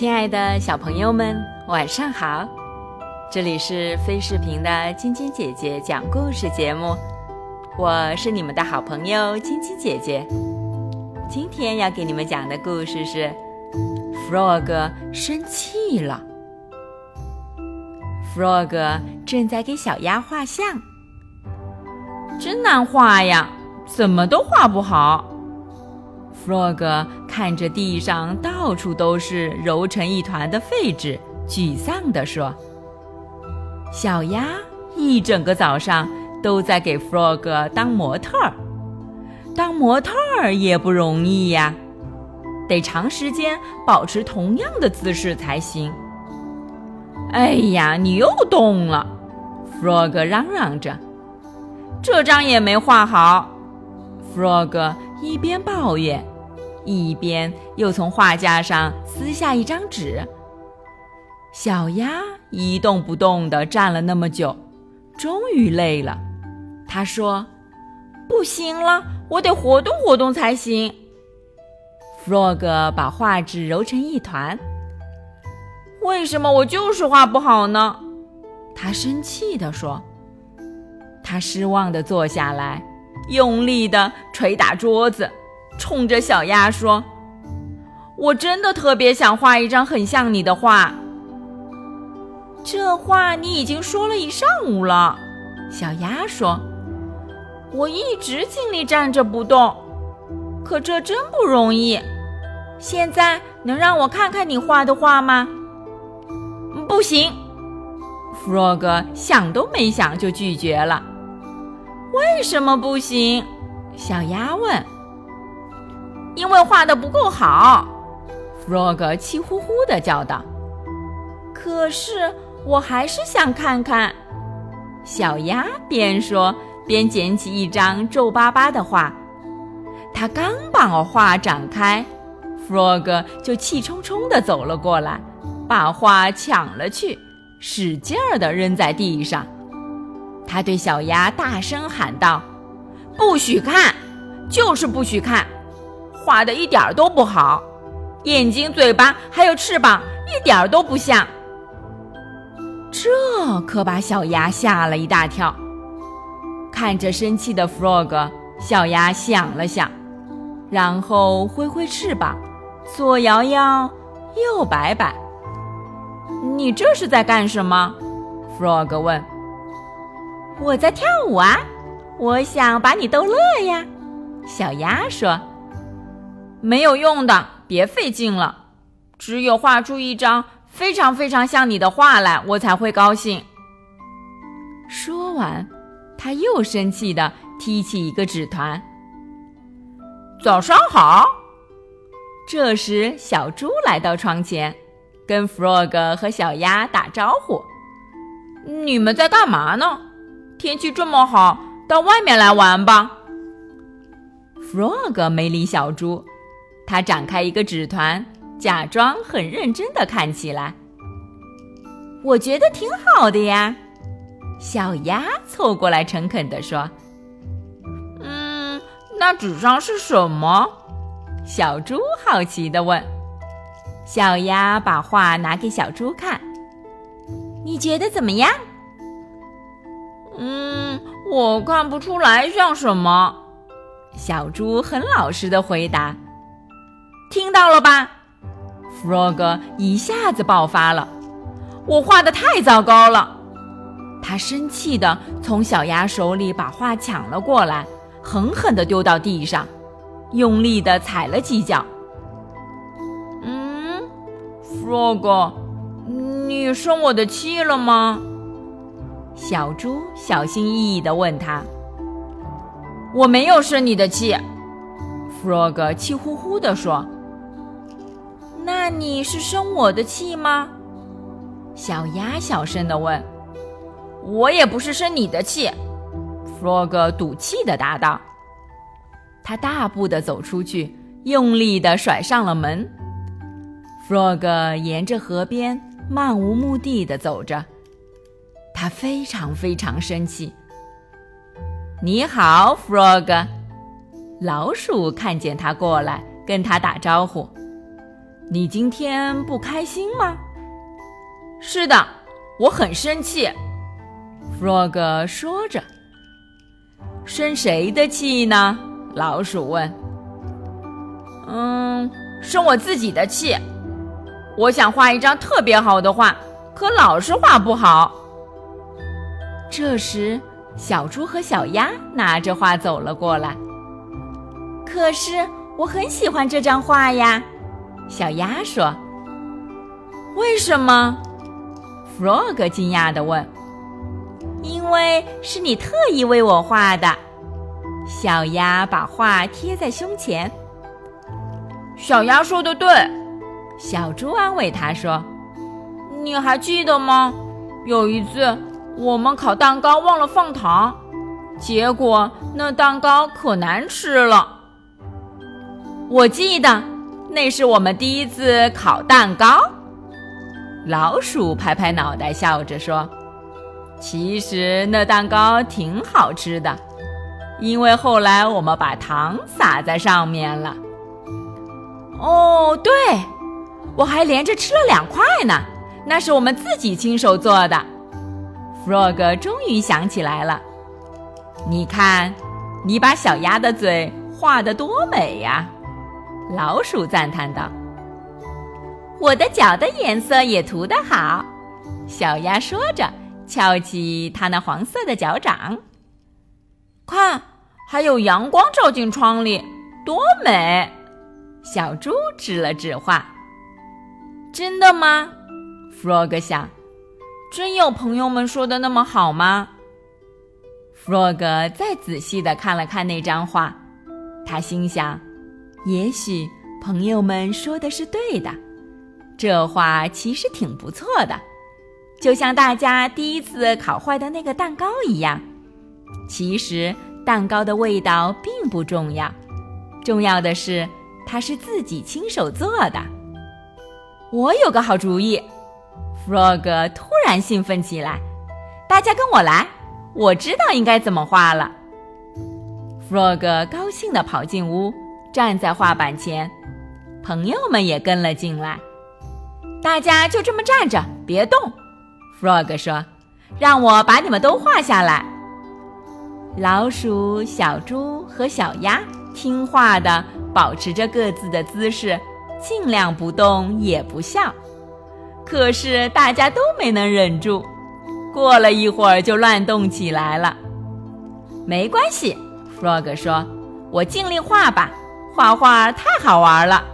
亲爱的小朋友们，晚上好！这里是飞视频的晶晶姐姐讲故事节目，我是你们的好朋友晶晶姐姐。今天要给你们讲的故事是：Frog 生气了。Frog 正在给小鸭画像，真难画呀，怎么都画不好。Frog 看着地上到处都是揉成一团的废纸，沮丧地说：“小鸭一整个早上都在给 Frog 当模特儿，当模特儿也不容易呀，得长时间保持同样的姿势才行。”哎呀，你又动了！Frog 嚷嚷着：“这张也没画好。”Frog 一边抱怨。一边又从画架上撕下一张纸。小鸭一动不动地站了那么久，终于累了。他说：“不行了，我得活动活动才行。”Frog 把画纸揉成一团。为什么我就是画不好呢？他生气地说。他失望地坐下来，用力地捶打桌子。冲着小鸭说：“我真的特别想画一张很像你的画。”这话你已经说了一上午了，小鸭说：“我一直尽力站着不动，可这真不容易。现在能让我看看你画的画吗？”“不行。”Frog 想都没想就拒绝了。“为什么不行？”小鸭问。因为画的不够好，Frog 气呼呼地叫道。可是我还是想看看。小鸭边说边捡起一张皱巴巴的画，他刚把画展开，Frog 就气冲冲地走了过来，把画抢了去，使劲儿地扔在地上。他对小鸭大声喊道：“不许看，就是不许看！”画的一点儿都不好，眼睛、嘴巴还有翅膀一点儿都不像。这可把小鸭吓了一大跳。看着生气的 Frog，小鸭想了想，然后挥挥翅膀，左摇摇，右摆摆。你这是在干什么？Frog 问。我在跳舞啊，我想把你逗乐呀。小鸭说。没有用的，别费劲了。只有画出一张非常非常像你的画来，我才会高兴。说完，他又生气地踢起一个纸团。早上好。这时，小猪来到窗前，跟 Frog 和小鸭打招呼：“你们在干嘛呢？天气这么好，到外面来玩吧。”Frog 没理小猪。他展开一个纸团，假装很认真的看起来。我觉得挺好的呀，小鸭凑过来诚恳地说：“嗯，那纸上是什么？”小猪好奇地问。小鸭把画拿给小猪看，你觉得怎么样？嗯，我看不出来像什么。小猪很老实的回答。听到了吧？Frog 一下子爆发了，我画的太糟糕了。他生气地从小鸭手里把画抢了过来，狠狠地丢到地上，用力地踩了几脚。嗯，Frog，你生我的气了吗？小猪小心翼翼地问他。我没有生你的气，Frog 气呼呼地说。那你是生我的气吗？小鸭小声地问。我也不是生你的气，Frog 赌气地答道。他大步地走出去，用力地甩上了门。Frog 沿着河边漫无目的地走着，他非常非常生气。你好，Frog。老鼠看见他过来，跟他打招呼。你今天不开心吗？是的，我很生气。Frog 说着。生谁的气呢？老鼠问。嗯，生我自己的气。我想画一张特别好的画，可老是画不好。这时，小猪和小鸭拿着画走了过来。可是，我很喜欢这张画呀。小鸭说：“为什么？”Frog 惊讶地问。“因为是你特意为我画的。”小鸭把画贴在胸前。小鸭说的对，小猪安慰他说：“你还记得吗？有一次我们烤蛋糕忘了放糖，结果那蛋糕可难吃了。”我记得。那是我们第一次烤蛋糕。老鼠拍拍脑袋，笑着说：“其实那蛋糕挺好吃的，因为后来我们把糖撒在上面了。”哦，对，我还连着吃了两块呢，那是我们自己亲手做的。Frog 终于想起来了，你看，你把小鸭的嘴画得多美呀！老鼠赞叹道：“我的脚的颜色也涂得好。”小鸭说着，翘起它那黄色的脚掌。看，还有阳光照进窗里，多美！小猪指了指画。真的吗？Frog 想，真有朋友们说的那么好吗？Frog 再仔细的看了看那张画，他心想。也许朋友们说的是对的，这话其实挺不错的，就像大家第一次烤坏的那个蛋糕一样。其实蛋糕的味道并不重要，重要的是它是自己亲手做的。我有个好主意，Frog 突然兴奋起来，大家跟我来，我知道应该怎么画了。Frog 高兴地跑进屋。站在画板前，朋友们也跟了进来。大家就这么站着，别动。Frog 说：“让我把你们都画下来。”老鼠、小猪和小鸭听话的保持着各自的姿势，尽量不动也不笑。可是大家都没能忍住，过了一会儿就乱动起来了。没关系，Frog 说：“我尽力画吧。”画画太好玩了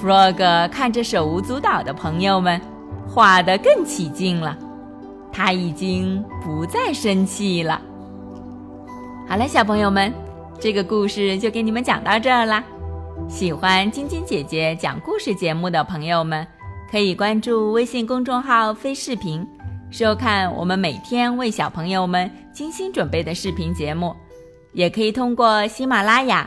，Frog 看着手舞足蹈的朋友们，画得更起劲了。他已经不再生气了。好了，小朋友们，这个故事就给你们讲到这儿啦。喜欢晶晶姐姐讲故事节目的朋友们，可以关注微信公众号“飞视频”，收看我们每天为小朋友们精心准备的视频节目，也可以通过喜马拉雅。